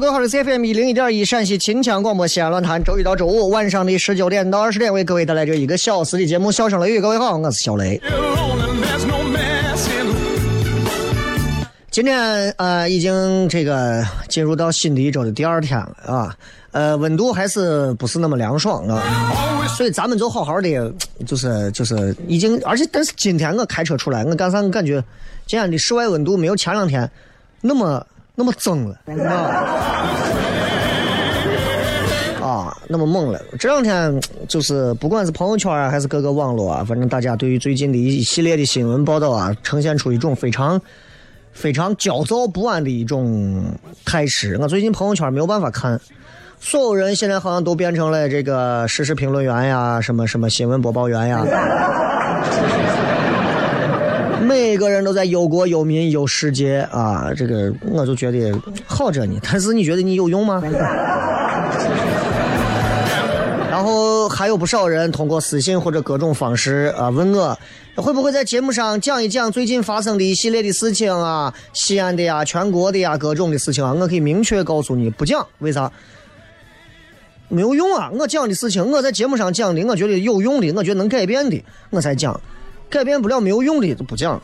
各位好，是 FM 一零一点一陕西秦腔广播西安论坛，周一到周五晚上的十九点到二十点，为各位带来这一个小时的节目《笑声雷雨》。各位好，我是小雷。今天呃，已经这个进入到新的一周的第二天了啊，呃，温度还是不是那么凉爽啊，所以咱们就好好的，就是就是已经，而且但是今天我开车出来，我刚才我感觉今天的室外温度没有前两天那么那么增了，啊，啊，那么猛了。这两天就是不管是朋友圈啊，还是各个网络啊，反正大家对于最近的一系列的新闻报道啊，呈现出一种非常。非常焦躁不安的一种态势。我最近朋友圈没有办法看，所有人现在好像都变成了这个时事评论员呀，什么什么新闻播报员呀，每个人都在忧国忧民忧世界啊。这个我就觉得好着呢，但是你觉得你有用吗？然后还有不少人通过私信或者各种方式啊问我，会不会在节目上讲一讲最近发生的一系列的事情啊，西安的呀、全国的呀各种的事情啊。我可以明确告诉你，不讲，为啥？没有用啊！我讲的事情，我在节目上讲的，我觉得有用的，我觉得能改变的，我才讲；改变不了没有用的就不讲。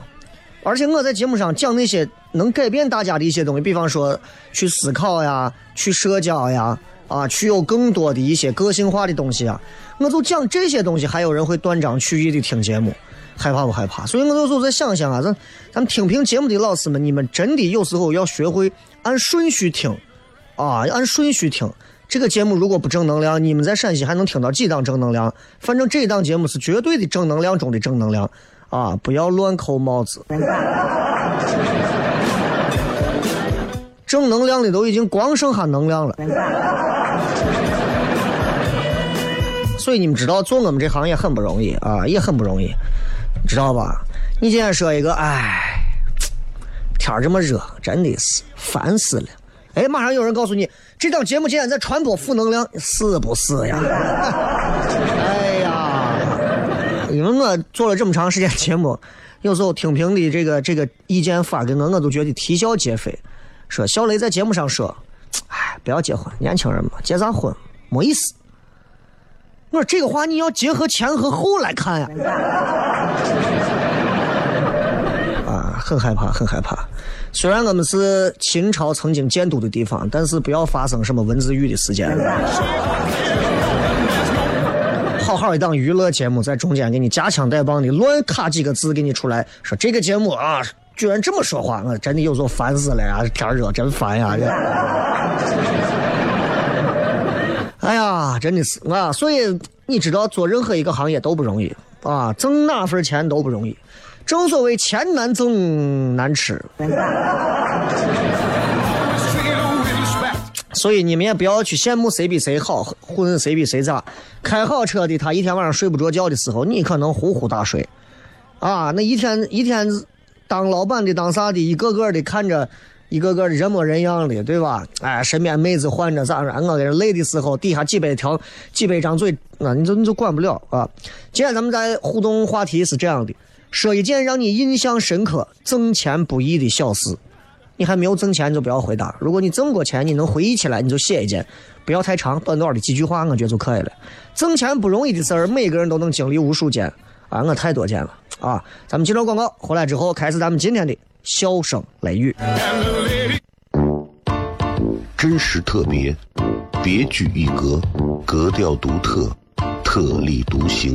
而且我在节目上讲那些能改变大家的一些东西，比方说去思考呀、去社交呀。啊，去有更多的一些个性化的东西啊，我就讲这些东西，还有人会断章取义的听节目，害怕不害怕？所以我有时候在想想啊，咱咱们听评节目的老师们，你们真的有时候要学会按顺序听，啊，按顺序听。这个节目如果不正能量，你们在陕西还能听到几档正能量？反正这档节目是绝对的正能量中的正能量，啊，不要乱扣帽子。正能量的都已经光剩下能量了。所以你们知道做我们这行业很不容易啊，也很不容易，知道吧？你今天说一个，哎，天这么热，真的是烦死了。哎，马上有人告诉你，这档节目竟然在传播负能量，是不是呀？哎呀，因为我做了这么长时间节目，有时候听评的这个这个意见发给我，我都觉得啼笑皆非。说小雷在节目上说，哎，不要结婚，年轻人嘛，结啥婚没意思。我说这个话你要结合前和后来看呀。啊，很害怕，很害怕。虽然我们是秦朝曾经建都的地方，但是不要发生什么文字狱的事件。好好一档娱乐节目，在中间给你夹枪带棒的乱卡几个字给你出来，说这个节目啊，居然这么说话，我真的有时候烦死了呀！天热真烦呀！这，哎呀，真的是啊！所以你知道，做任何一个行业都不容易啊，挣哪份钱都不容易。正所谓钱难挣难吃。所以你们也不要去羡慕谁比谁好，混谁比谁渣。开好车的他一天晚上睡不着觉的时候，你可能呼呼大睡。啊，那一天一天当老板的当啥的，一个个的看着，一个个的人模人样的，对吧？哎，身边妹子换着咋着，我给人累的时候，底下几百条、几百张嘴，那你就你就管不了啊。今天咱们在互动话题是这样的：说一件让你印象深刻、挣钱不易的小事。你还没有挣钱，你就不要回答。如果你挣过钱，你能回忆起来，你就写一件，不要太长，短短的几句话，我觉得就可以了。挣钱不容易的事儿，每个人都能经历无数件啊，我太多件了啊。咱们接着广告，回来之后开始咱们今天的笑声雷雨。真实特别，别具一格，格调独特，特立独行，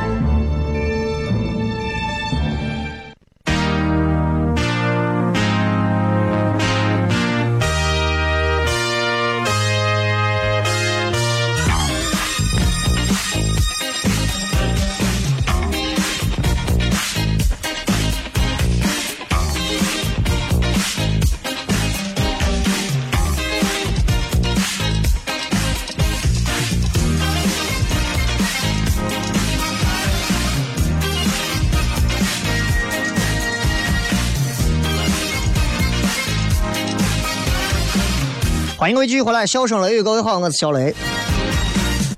迎各位继续回来，笑声雷雨，各位好，我是小雷。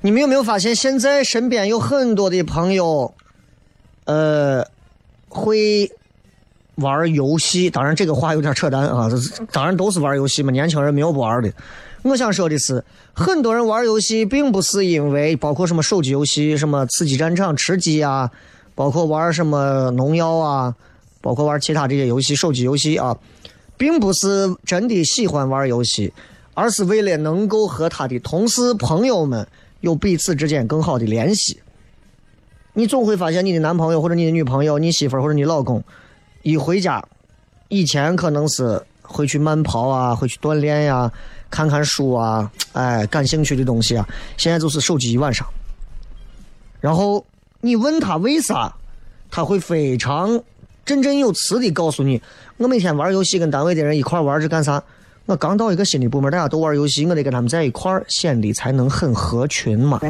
你们有没有发现，现在身边有很多的朋友，呃，会玩游戏？当然，这个话有点扯淡啊！当然都是玩游戏嘛，年轻人没有不玩的。我想说的是，很多人玩游戏，并不是因为包括什么手机游戏，什么刺激战场、吃鸡啊，包括玩什么农药啊，包括玩其他这些游戏，手机游戏啊，并不是真的喜欢玩游戏。而是为了能够和他的同事朋友们有彼此之间更好的联系。你总会发现，你的男朋友或者你的女朋友、你媳妇或者你老公，一回家，以前可能是会去慢跑啊，会去锻炼呀，看看书啊，哎，感兴趣的东西啊，现在就是手机一晚上。然后你问他为啥，他会非常振振有词的告诉你：我每天玩游戏，跟单位的人一块玩着干啥？我刚到一个新的部门，大家都玩游戏，我得跟他们在一块儿，显得才能很合群嘛。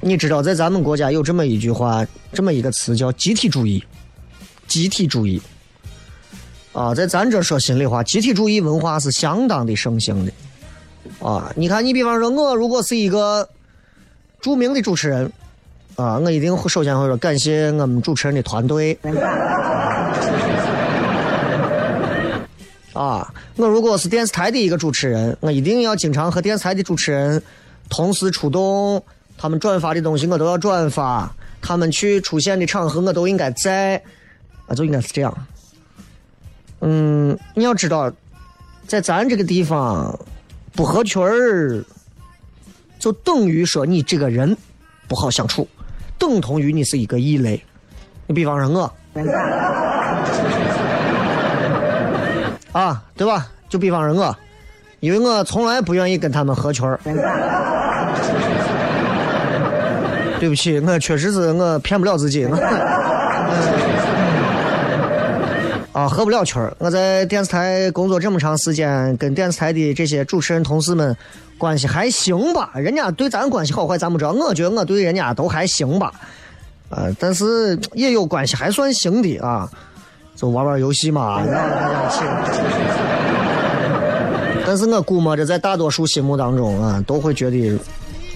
你知道，在咱们国家有这么一句话，这么一个词叫集体主义。集体主义啊，在咱这说心里话，集体主义文化是相当的盛行的啊。你看，你比方说，我如果是一个著名的主持人。啊，我一定会首先会说感谢我们主持人的团队。啊，我如果是电视台的一个主持人，我一定要经常和电视台的主持人同时出动，他们转发的东西我都要转发，他们去出现的场合我都应该在，啊，就应该是这样。嗯，你要知道，在咱这个地方不合群儿，就等于说你这个人不好相处，等同于你是一个异类。你比方说我，啊，对吧？就比方说我，因为我从来不愿意跟他们合群儿。对不起，我确实是我骗不了自己。我啊，合不了群儿。我在电视台工作这么长时间，跟电视台的这些主持人同事们关系还行吧？人家对咱关系好坏咱不知道，我觉得我对人家都还行吧。呃，但是也有关系还算行的啊，就玩玩游戏嘛。但是我估摸着在大多数心目当中啊，都会觉得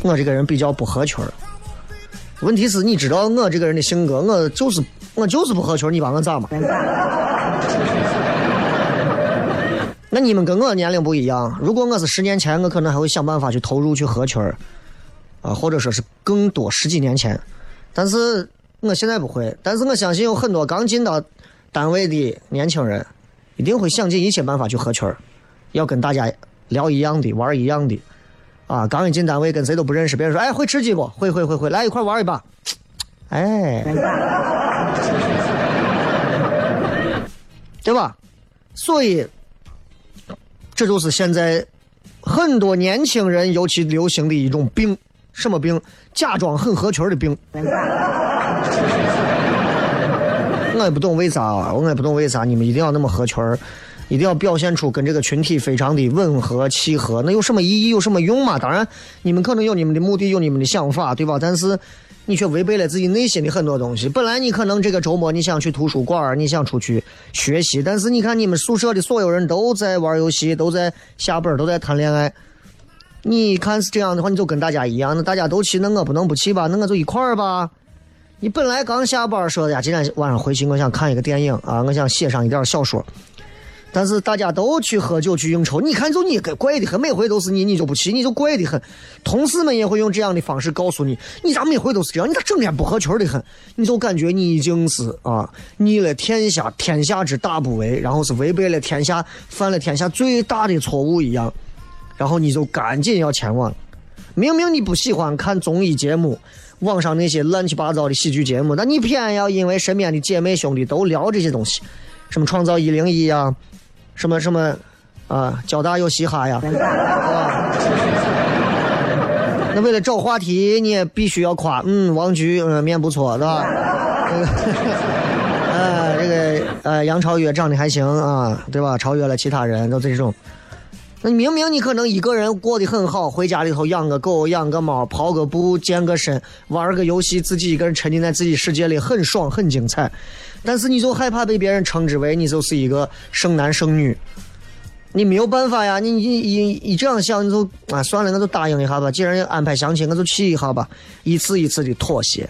我这个人比较不合群儿。问题是，你知道我这个人的性格，我就是我就是不合群儿，你把我咋嘛？那你们跟我年龄不一样，如果我是十年前，我可能还会想办法去投入去合群儿，啊，或者说是更多十几年前。但是我现在不会，但是我相信有很多刚进到单位的年轻人，一定会想尽一切办法去合群儿，要跟大家聊一样的，玩一样的。啊，刚一进单位跟谁都不认识，别人说，哎，会吃鸡不？会会会会，来一块玩一把。哎，对吧？所以，这就是现在很多年轻人尤其流行的一种病，什么病？假装很合群的病。我也不懂为啥，我也不懂为啥你们一定要那么合群儿。一定要表现出跟这个群体非常的吻合契合，那有什么意义？有什么用嘛？当然，你们可能有你们的目的，有你们的想法，对吧？但是你却违背了自己内心的很多东西。本来你可能这个周末你想去图书馆，你想出去学习，但是你看你们宿舍的所有人都在玩游戏，都在下班，都在谈恋爱。你看是这样的话，你就跟大家一样，那大家都去，那我不能不去吧？那我就一块儿吧。你本来刚下班说的呀，今天晚上回去我想看一个电影啊，我想写上一点小说。但是大家都去喝酒去应酬，你看就你怪的很，每回都是你，你就不去，你就怪的很。同事们也会用这样的方式告诉你，你咋每回都是这样？你咋整天不合群的很？你就感觉你已经是啊逆了天下天下之大不为，然后是违背了天下犯了天下最大的错误一样，然后你就赶紧要前往。明明你不喜欢看综艺节目，网上那些乱七八糟的喜剧节目，那你偏要因为身边的姐妹兄弟都聊这些东西，什么创造一零一呀？什么什么，啊，交大有嘻哈呀，那为了找话题，你也必须要夸，嗯，王菊，嗯，面不错，是吧？呃，这个，呃，杨超越长得还行啊，对吧？超越了其他人，都这种。那明明你可能一个人过得很好，回家里头养个狗，养个猫，跑个步，健个身，玩个游戏，自己一个人沉浸在自己世界里，很爽，很精彩。但是你就害怕被别人称之为你就是一个剩男剩女，你没有办法呀！你你你你这样想，你就啊算了，我就答应一下吧。既然安排相亲，我就去一下吧。一次一次的妥协，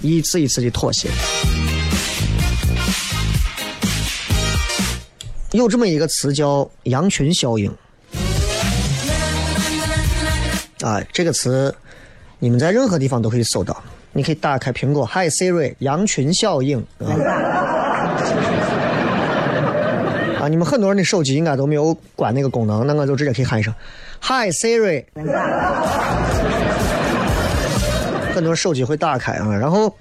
一次一次的妥协。有这么一个词叫“羊群效应”，啊，这个词你们在任何地方都可以搜到。你可以打开苹果，Hi Siri，羊群效应啊！你们很多人的手机应该都没有关那个功能，那我就直接可以喊一声，Hi Siri。很多手机会打开啊，然后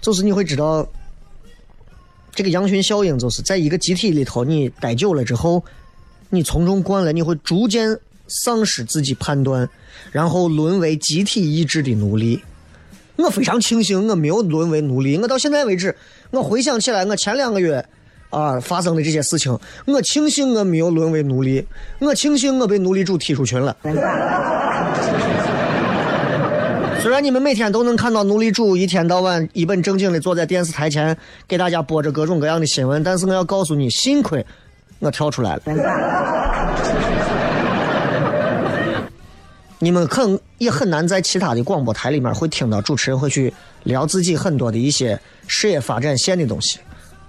就是你会知道，这个羊群效应就是在一个集体里头，你待久了之后，你从中惯了，你会逐渐丧失自己判断，然后沦为集体意志的奴隶。我非常庆幸我没有沦为奴隶。我到现在为止，我回想起来，我前两个月啊发生的这些事情，我庆幸我没有沦为奴隶。我庆幸我被奴隶主踢出群了。虽然你们每天都能看到奴隶主一天到晚一本正经的坐在电视台前给大家播着各种各样的新闻，但是我要告诉你，幸亏我跳出来了。你们可能也很难在其他的广播台里面会听到主持人会去聊自己很多的一些事业发展线的东西，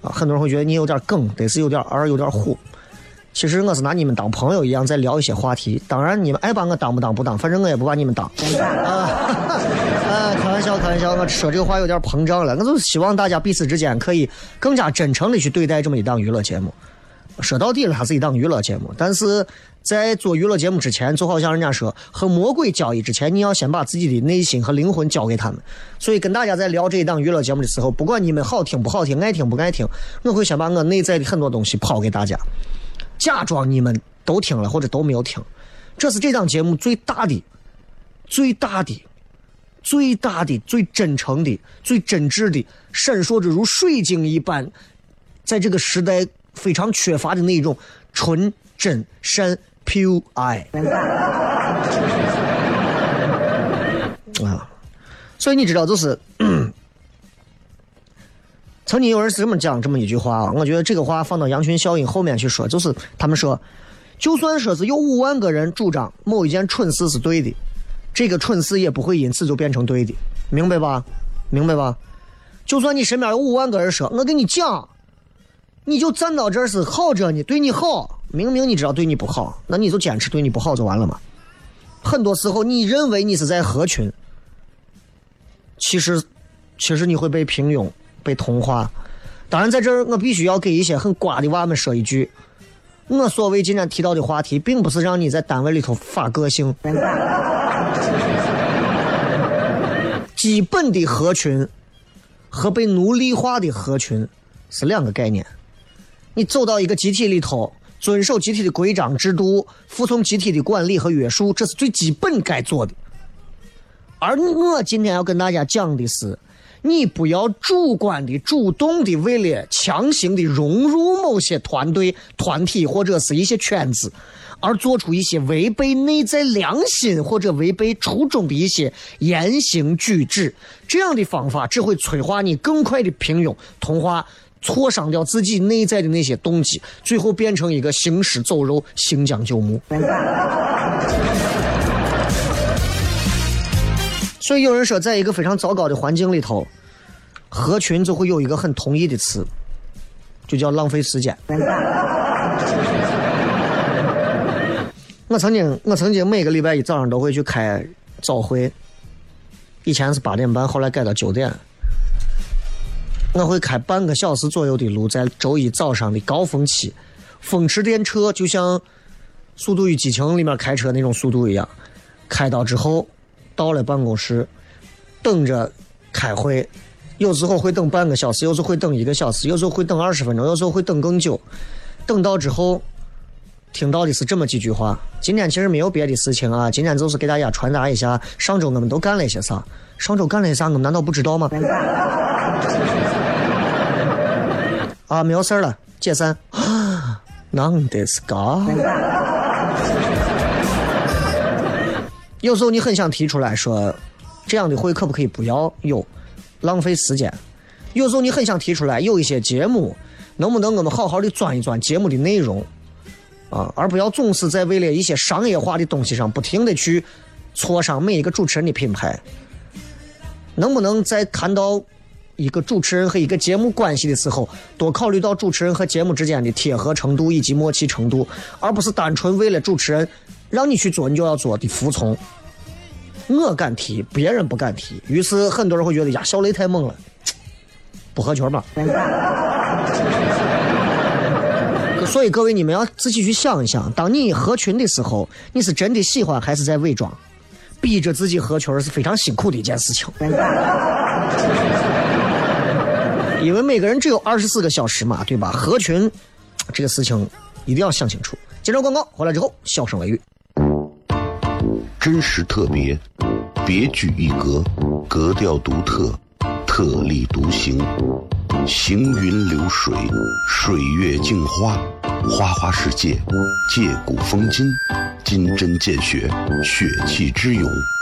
啊，很多人会觉得你有点梗，得是有点二，有点虎。其实我是拿你们当朋友一样在聊一些话题，当然你们爱把我当不当不当，反正我也不把你们当。啊，啊，开玩笑，开玩笑，我说这个话有点膨胀了。我就是希望大家彼此之间可以更加真诚的去对待这么一档娱乐节目。说到底了，它是一档娱乐节目，但是在做娱乐节目之前，就好像人家说和魔鬼交易之前，你要先把自己的内心和灵魂交给他们。所以跟大家在聊这一档娱乐节目的时候，不管你们好听不好听，爱听不爱听，我会先把我内在的很多东西抛给大家，假装你们都听了或者都没有听。这是这档节目最大的、最大的、最大的、最真诚的、最真挚的，闪烁着如水晶一般，在这个时代。非常缺乏的那种纯真善 pure 爱啊，所以你知道，就是 曾经有人是这么讲这么一句话啊，我觉得这个话放到羊群效应后面去说，就是他们说，就算说是有五万个人主张某一件蠢事是对的，这个蠢事也不会因此就变成对的，明白吧？明白吧？就算你身边有五万个人说，我跟你讲。你就站到这是好着呢，对你好，明明你知道对你不好，那你就坚持对你不好就完了嘛。很多时候你认为你是在合群，其实，其实你会被平庸、被同化。当然，在这儿我必须要给一些很瓜的娃们说一句：我所谓今天提到的话题，并不是让你在单位里头发个性。基本的合群和被奴隶化的合群是两个概念。你走到一个集体里头，遵守集体的规章制度，服从集体的管理和约束，这是最基本该做的。而我今天要跟大家讲的是，你不要主观的、主动的为了强行的融入某些团队、团体或者是一些圈子，而做出一些违背内在良心或者违背初衷的一些言行举止。这样的方法只会催化你更快的平庸、同化。挫伤掉自己内在的那些动机，最后变成一个行尸走肉、行将就木。所以有人说，在一个非常糟糕的环境里头，合群就会有一个很同意的词，就叫浪费时间。我曾经，我曾经每个礼拜一早上都会去开早会，以前是八点半，后来改到九点。我会开半个小时左右的路，在周一早上的高峰期，风驰电掣，就像《速度与激情》里面开车那种速度一样。开到之后，到了办公室，等着开会，有时候会等半个小时，有时候会等一个小时，有时候会等二十分钟，有时候会等更久。等到之后，听到的是这么几句话：今天其实没有别的事情啊，今天就是给大家传达一下上周我们都干了些啥。上周干了些啥，我们难道不知道吗？啊，没有事了，解散。啊，能的是噶。有时候你很想提出来说，这样的会可不可以不要有，浪费时间。有时候你很想提出来，有一些节目，能不能我们好好的钻一钻节目的内容，啊，而不要总是在为了一些商业化的东西上不停的去挫伤每一个主持人的品牌。能不能在谈到？一个主持人和一个节目关系的时候，多考虑到主持人和节目之间的贴合程度以及默契程度，而不是单纯为了主持人让你去做你就要做的服从。我敢提，别人不敢提，于是很多人会觉得呀，小雷太猛了，不合群嘛。所以各位，你们要仔细去想一想，当你合群的时候，你是真的喜欢还是在伪装？逼着自己合群是非常辛苦的一件事情。因为每个人只有二十四个小时嘛，对吧？合群这个事情一定要想清楚。接着广告回来之后，笑声雷雨，真实特别，别具一格，格调独特，特立独行，行云流水，水月镜花，花花世界，借古风今。金针见血，血气之勇；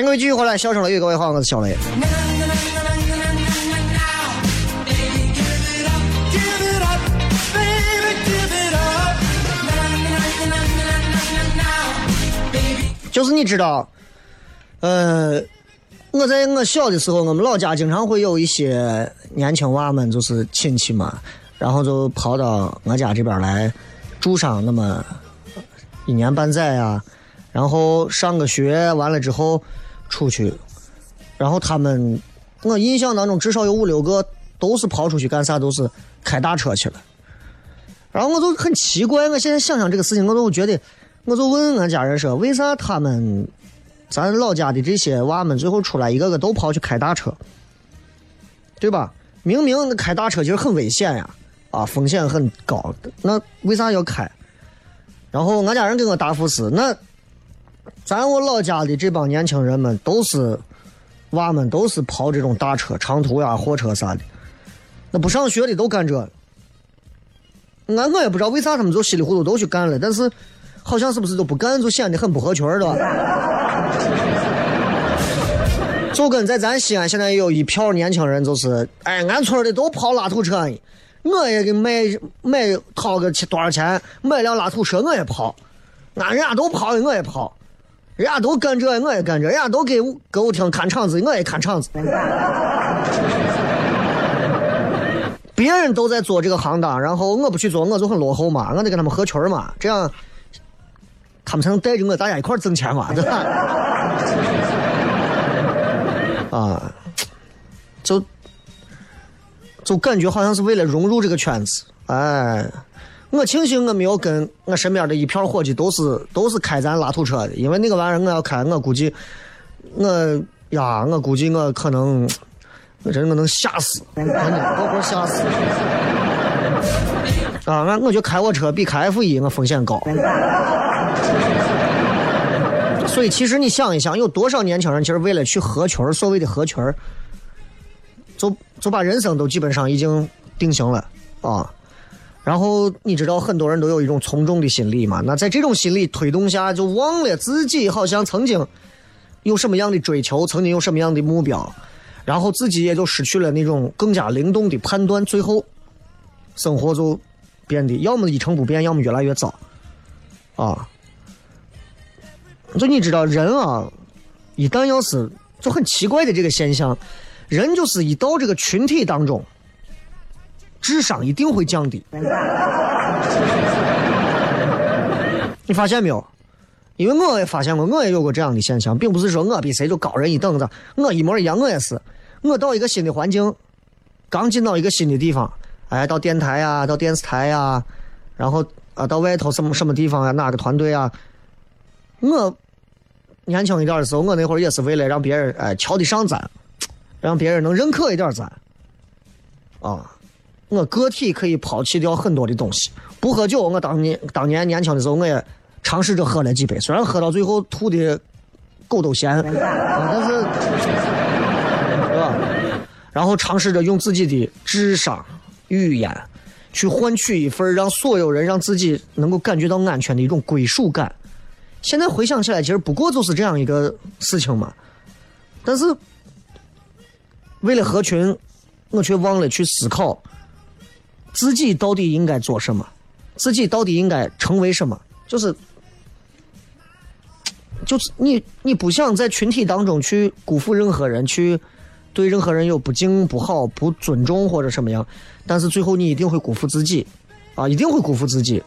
迎各位继续回来，笑声雷雨，各位好，我是小雷。就是你知道，呃，我在我小的时候，我们老家经常会有一些年轻娃们，就是亲戚嘛，然后就跑到我家这边来住上那么一年半载啊，然后上个学完了之后出去，然后他们，我印象当中至少有五六个都是跑出去干啥，都是开大车去了。然后我就很奇怪，我现在想想这个事情，我都觉得，我就问俺家人说，为啥他们，咱老家的这些娃们最后出来一个个都跑去开大车，对吧？明明开大车其实很危险呀，啊，风险很高，那为啥要开？然后俺家人给我答复是，那咱我老家的这帮年轻人们都是娃们，都是跑这种大车、长途呀、货车啥的，那不上学的都干这。俺我也不知道为啥他们就稀里糊涂都去干了，但是好像是不是都不干就显得很不合群儿，对吧？就跟在咱西安现在有一票年轻人，就是哎，俺村的都跑拉土车呢，我也给买买掏个多少钱买辆拉土车，我也跑，俺人家都跑我也跑，人家都干这我也干这，人家都给歌舞厅看场子，我也看场子。别人都在做这个行当，然后我不去做，我就很落后嘛，我得跟他们合群嘛，这样他们才能带着我大家一块挣钱嘛，对吧？啊，就就感觉好像是为了融入这个圈子，哎，我庆幸我没有跟我身边的一票伙计都是都是开咱拉土车的，因为那个玩意儿我要开，我估计我呀，我估计我可能。我真我能吓死，真的，我吓死。啊，俺我觉得开我车比开 F 一我风险高。所以其实你想一想，有多少年轻人其实为了去合群，所谓的合群，就就把人生都基本上已经定型了啊。然后你知道很多人都有一种从众的心理嘛？那在这种心理推动下，就忘了自己好像曾经有什么样的追求，曾经有什么样的目标。然后自己也就失去了那种更加灵动的判断，最后生活就变得要么一成不变，要么越来越糟，啊！就你知道人啊，一旦要是就很奇怪的这个现象，人就是一到这个群体当中，智商一定会降低。你发现没有？因为我也发现过，我也有过这样的现象，并不是说我比谁就高人一等子，我一模一样，我也是。我到一个新的环境，刚进到一个新的地方，哎，到电台呀，到电视台呀，然后啊，到外头什么什么地方呀，哪个团队啊？我年轻一点的时候，我那会儿也是为了让别人哎瞧得上咱，让别人能认可一点咱。啊，我个体可以抛弃掉很多的东西，不喝酒。我当年当年年轻的时候，我也。尝试着喝了几杯，虽然喝到最后吐的狗都咸，但是，对吧？然后尝试着用自己的智商、语言，去换取一份让所有人让自己能够感觉到安全的一种归属感。现在回想起来，其实不过就是这样一个事情嘛，但是为了合群，我却忘了去思考自己到底应该做什么，自己到底应该成为什么，就是。就是你，你不想在群体当中去辜负任何人，去对任何人有不敬、不好、不尊重或者什么样，但是最后你一定会辜负自己，啊，一定会辜负自己。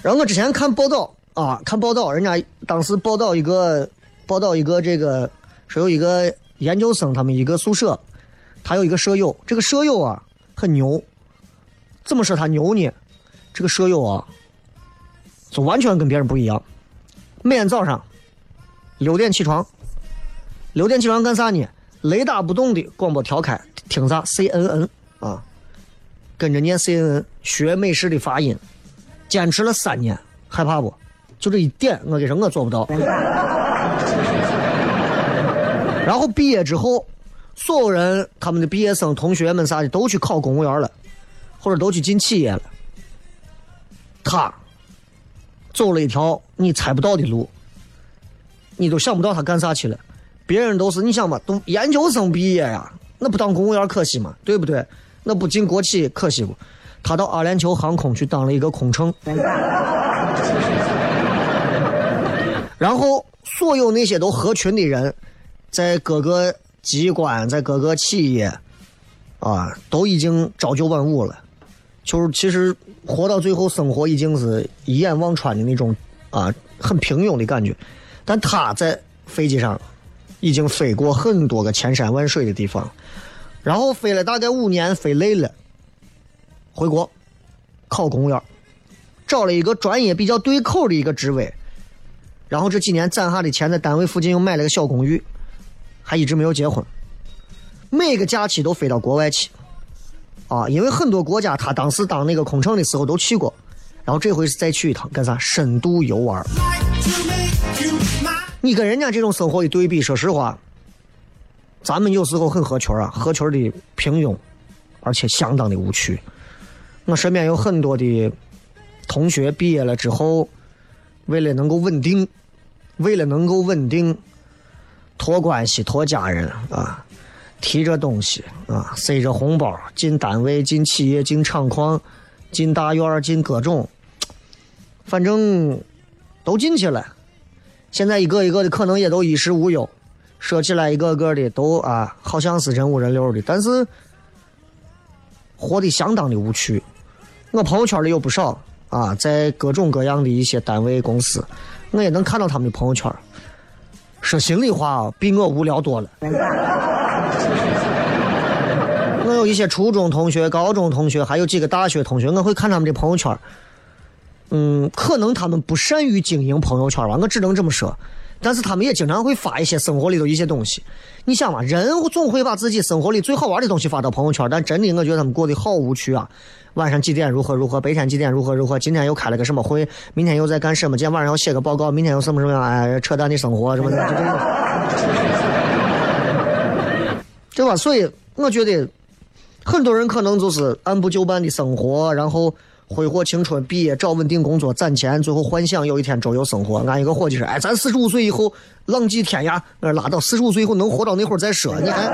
然后我之前看报道啊，看报道，人家当时报道一个，报道一个这个，说有一个研究生，他们一个宿舍，他有一个舍友，这个舍友啊很牛，怎么说他牛呢？这个舍友啊，就完全跟别人不一样。每天早上六点起床，六点起床干啥呢？雷打不动的广播调开，听啥？CNN 啊，跟着念 CNN 学美式的发音，坚持了三年，害怕不？就这一点，我跟你说，我做不到。然后毕业之后，所有人他们的毕业生、同学们啥的都去考公务员了，或者都去进企业了。他。走了一条你猜不到的路，你都想不到他干啥去了。别人都是你想吧，都研究生毕业呀，那不当公务员可惜吗？对不对？那不进国企可惜不？他到阿联酋航空去当了一个空乘，然后所有那些都合群的人，在各个机关，在各个企业，啊，都已经朝九晚五了。就是其实活到最后，生活已经是一眼望穿的那种啊，很平庸的感觉。但他在飞机上已经飞过很多个千山万水的地方，然后飞了大概五年，飞累了，回国考公务员，找了一个专业比较对口的一个职位，然后这几年攒下的钱，在单位附近又买了个小公寓，还一直没有结婚，每个假期都飞到国外去。啊，因为很多国家他当时当那个空乘的时候都去过，然后这回是再去一趟，干啥？深度游玩。你跟人家这种生活一对比，说实话，咱们有时候很合群啊，合群的平庸，而且相当的无趣。我身边有很多的同学毕业了之后，为了能够稳定，为了能够稳定，托关系、托家人啊。提着东西啊，塞着红包进单位、进企业、进厂矿、进大院、进各种，反正都进去了。现在一个一个的可能也都衣食无忧，说起来一个个的都啊，好像是人五人六的，但是活得相当的无趣。我朋友圈里有不少啊，在各种各样的一些单位公司，我也能看到他们的朋友圈。说心里话啊，比我无聊多了。我有一些初中同学、高中同学，还有几个大学同学，我会看他们的朋友圈。嗯，可能他们不善于经营朋友圈吧，我只能这么说。但是他们也经常会发一些生活里头一些东西。你想嘛，人总会把自己生活里最好玩的东西发到朋友圈，但真的，我觉得他们过得好无趣啊。晚上几点如何如何，白天几点如何如何，今天又开了个什么会，明天又在干什么？今天晚上要写个报告，明天又什么什么？哎，扯淡的生活什么的，就这种，对吧？所以我觉得。很多人可能就是按部就班的生活，然后挥霍青春，毕业找稳定工作攒钱，最后幻想有一天周游生活。俺一个伙计说：“哎，咱四十五岁以后浪迹天涯。”那拉倒，四十五岁以后能活到那会儿再说。你还。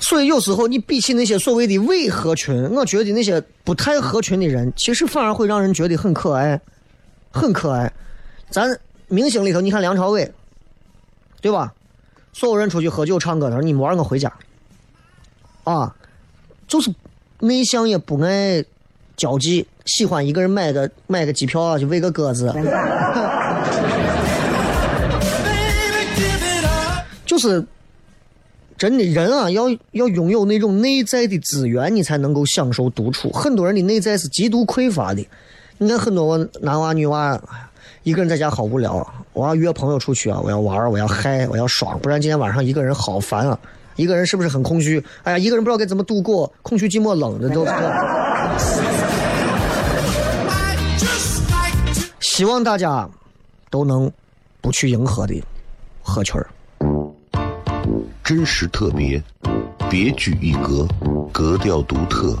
所以有时候你比起那些所谓的伪合群，我觉得那些不太合群的人，其实反而会让人觉得很可爱，很可爱。咱明星里头，你看梁朝伟，对吧？所有人出去喝酒唱歌，他说：“你们玩，我回家。”啊，就是内向也不爱交际，喜欢一个人买个买个机票啊就喂个鸽子。就是真的人啊，要要拥有那种内在的资源，你才能够享受独处。很多人的内在是极度匮乏的。你看很多男娃女娃。一个人在家好无聊，我要约朋友出去啊！我要玩，我要嗨，我要爽，不然今天晚上一个人好烦啊！一个人是不是很空虚？哎呀，一个人不知道该怎么度过，空虚寂寞冷的都。希望大家都能不去迎合的合群儿。真实特别，别具一格，格调独特。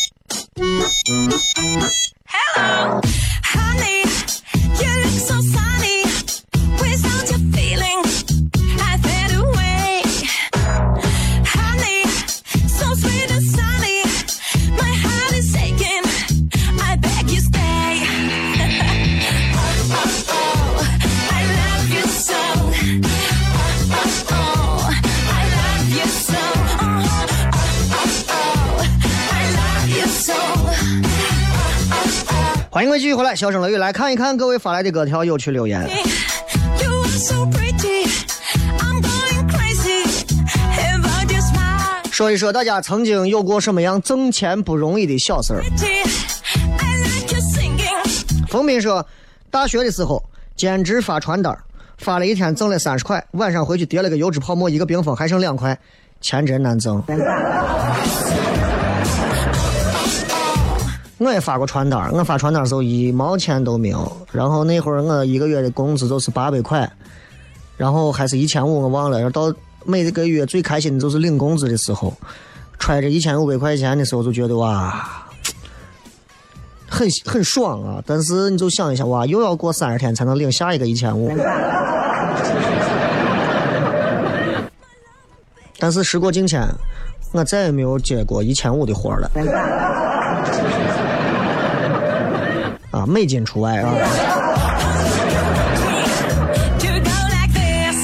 Hello, honey, you look so 续回来，小声雷雨来看一看各位发来的各条有趣留言。说一说大家曾经有过什么样挣钱不容易的小事儿。I like your singing. 冯斌说，大学的时候兼职发传单，发了一天挣了三十块，晚上回去叠了个油脂泡沫，一个冰封还剩两块，钱真难挣。我也发过传单，我发传单的时候一毛钱都没有，然后那会儿我一个月的工资就是八百块，然后还是一千五，我忘了。要到每个月最开心的就是领工资的时候，揣着一千五百块钱的时候，就觉得哇，很很爽啊！但是你就想一下，哇，又要过三十天才能领下一个一千五。但是时过境迁，我再也没有接过一千五的活儿了。美金除外啊。To go like this.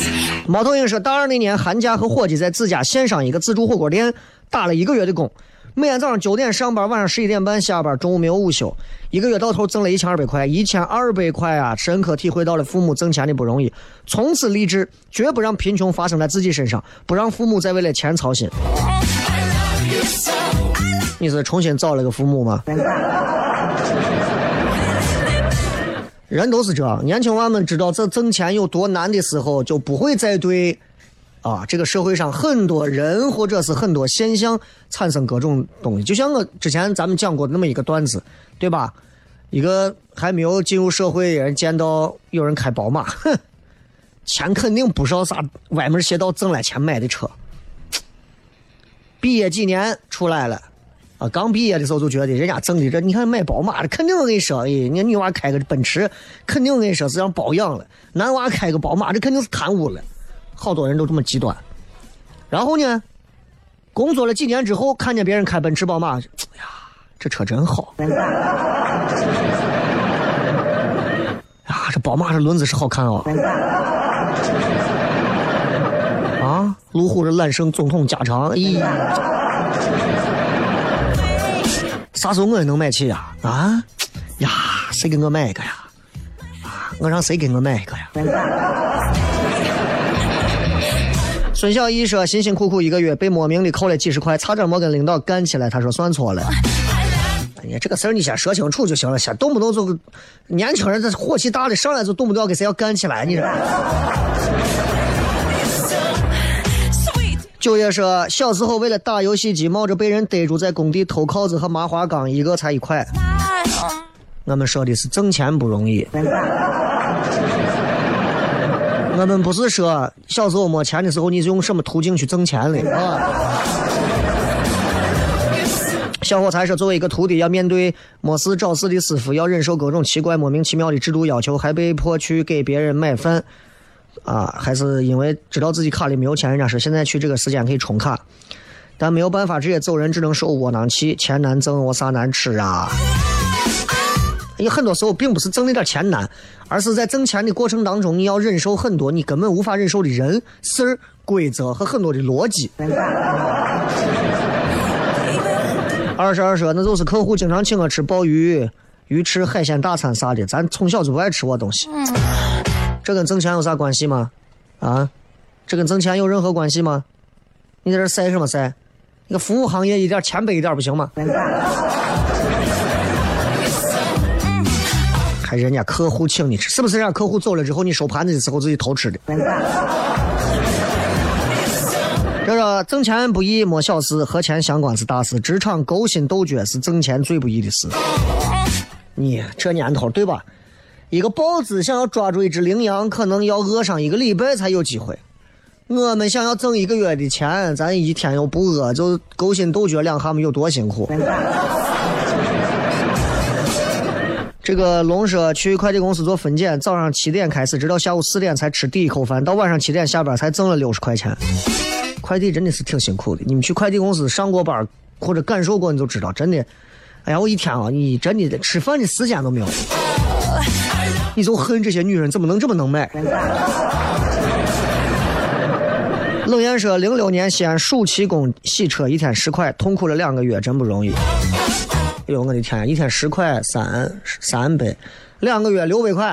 猫头鹰说，大二那年寒假和伙计在自家县上一个自助火锅店打了一个月的工，每天早上九点上班，晚上十一点半下班，中午没有午休，一个月到头挣了一千二百块，一千二百块啊，深刻体会到了父母挣钱的不容易，从此立志绝不让贫穷发生在自己身上，不让父母再为了钱操心。你是重新找了个父母吗？人都是这样，年轻娃们知道这挣钱有多难的时候，就不会再对啊这个社会上很多人或者是很多现象产生各种东西。就像我之前咱们讲过那么一个段子，对吧？一个还没有进入社会的人见到有人开宝马，哼，钱肯定不少啥歪门邪道挣来钱买的车。毕业几年出来了。啊，刚毕业的时候就觉得人家挣的这，你看买宝马的，肯定我跟你说，哎，你女娃开个奔驰，肯定跟你说是让包养了；男娃开个宝马，这肯定是贪污了。好多人都这么极端。然后呢，工作了几年之后，看见别人开奔驰、宝马，哎呀，这车真好。啊，这宝马这轮子是好看哦。啊，路虎这揽胜总统加长，咦、啥时候我也能买起呀？啊呀，谁给我买一个呀？啊，我让谁给我买一个呀？孙小艺说：“辛辛苦苦一个月，被莫名的扣了几十块，差点没跟领导干起来。”他说：“算错了。”哎呀，这个事儿你先说清楚就行了，先动不动就年轻人这火气大的上来就动不动要跟谁要干起来，你这。九爷说，小时候为了打游戏机，冒着被人逮住在工地偷铐子和麻花钢，一个才一块。我们说的是挣钱不容易。我们不是说小时候没钱的时候，你是用什么途径去挣钱的啊？小伙才说，作为一个徒弟，要面对没事找事的师傅，要忍受各种奇怪、莫名其妙的制度要求，还被迫去给别人买饭，啊，还是因为知道自己卡里没有钱。人家说现在去这个时间可以充卡，但没有办法直接走人，只能受窝囊气，钱难挣，我啥难吃啊？有很多时候并不是挣那点钱难，而是在挣钱的过程当中，你要忍受很多你根本无法忍受的人、事儿、规则和很多的逻辑。二十二说，那就是客户经常请我吃鲍鱼、鱼翅、海鲜大餐啥的，咱从小就不爱吃我东西。这跟挣钱有啥关系吗？啊，这跟挣钱有任何关系吗？你在这晒什么晒？那个服务行业一点谦卑一点不行吗？还人家客户请你吃，是不是人家客户走了之后，你收盘子的时候自己偷吃的？这个挣钱不易，没小事，和钱相关是大事。职场勾心斗角是挣钱最不易的事。你这年头对吧？一个豹子想要抓住一只羚羊，可能要饿上一个礼拜才有机会。我们想要挣一个月的钱，咱一天又不饿，就勾心斗角两下们有多辛苦？这个龙说去快递公司做分拣，早上七点开始，直到下午四点才吃第一口饭，到晚上七点下班才挣了六十块钱。快递真的是挺辛苦的，你们去快递公司上过班或者感受过，你就知道，真的，哎呀，我一天啊，你真的吃饭的时间都没有，你就恨这些女人怎么能这么能买。冷艳说，零六年西安暑期工洗车一天十块，痛苦了两个月，真不容易。哎呦，我的天，一天十块三三百，两个月六百块。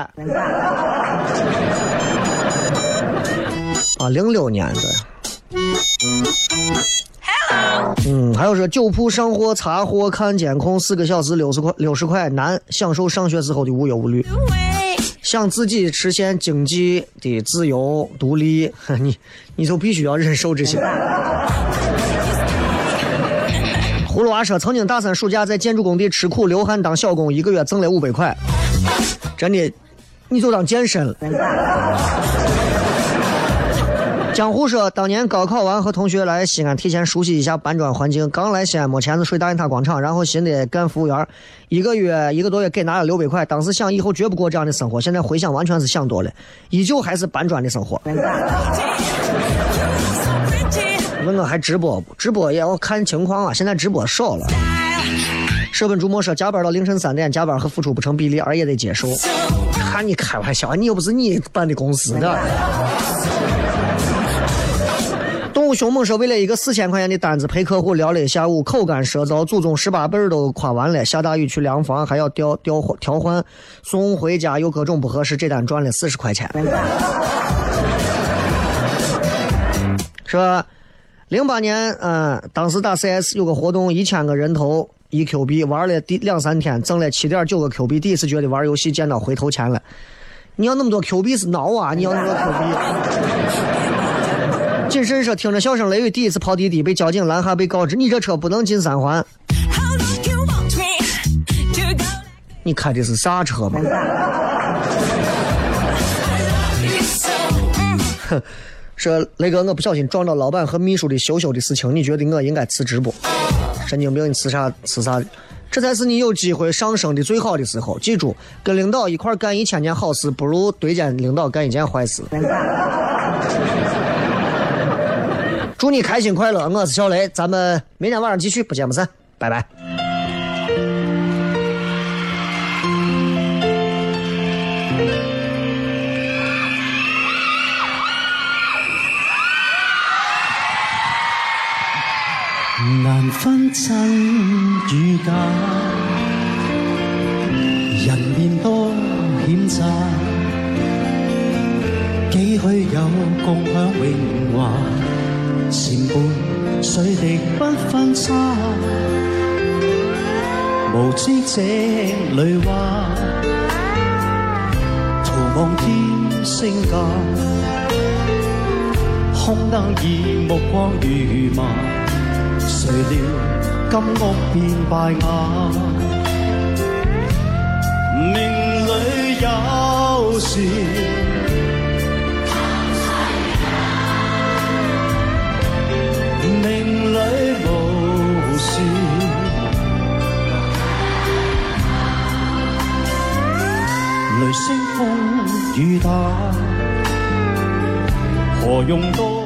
啊，零六年的。嗯，还有说酒铺上货、查货、看监控，四个小时六十块，六十块难享受上学时候的无忧无虑。想自己实现经济的自由独立，你你就必须要忍受这些。葫芦娃说，曾经大三暑假在建筑工地吃苦流汗当小工，一个月挣了五百块，真的，你就当健身了。江湖说，当年高考完和同学来西安提前熟悉一下搬砖环境，刚来西安没钱子睡大雁塔广场，然后寻思干服务员，一个月一个多月给拿了六百块，当时想以后绝不过这样的生活，现在回想完全是想多了，依旧还是搬砖的生活。问我还直播不？直播也要看情况啊，现在直播少了。舍本逐末说加班到凌晨三点，加班和付出不成比例，而也得接受。看你开玩笑，你又不是你办的公司的。动物凶猛说，为了一个四千块钱的单子陪客户聊了一下午，口干舌燥，祖宗十八辈儿都夸完了。下大雨去量房，还要调调调换，送回家又各种不合适，这单赚了四十块钱。说零八年，嗯，当时打 CS 有个活动，一千个人头一 Q 币，玩了第两三天，挣了七点九个 Q 币。第一次觉得玩游戏见到回头钱了。你要那么多 Q 币是孬啊！你要那么多 Q 币。谨慎说，听着笑声雷雨，第一次跑滴滴被交警拦下，被告知你这车不能进三环。你开的是啥车嘛？哼，说雷哥，我不小心撞到老板和秘书的羞羞的事情，你觉得我应该辞职不？神经病，你辞啥辞啥？这才是你有机会上升的最好的时候。记住，跟领导一块干一千件好事，不如对着领导干一件坏事。祝你开心快乐，我是小雷，咱们明天晚上继续，不见不散，拜拜。难分真與假，人面多險詐，幾許有共享榮華，前伴水滴不分差，無知井裏話，徒望添升價。空得意目光如麻，誰料金屋變敗瓦。命裏有時。無事，雷声风雨打，何用多？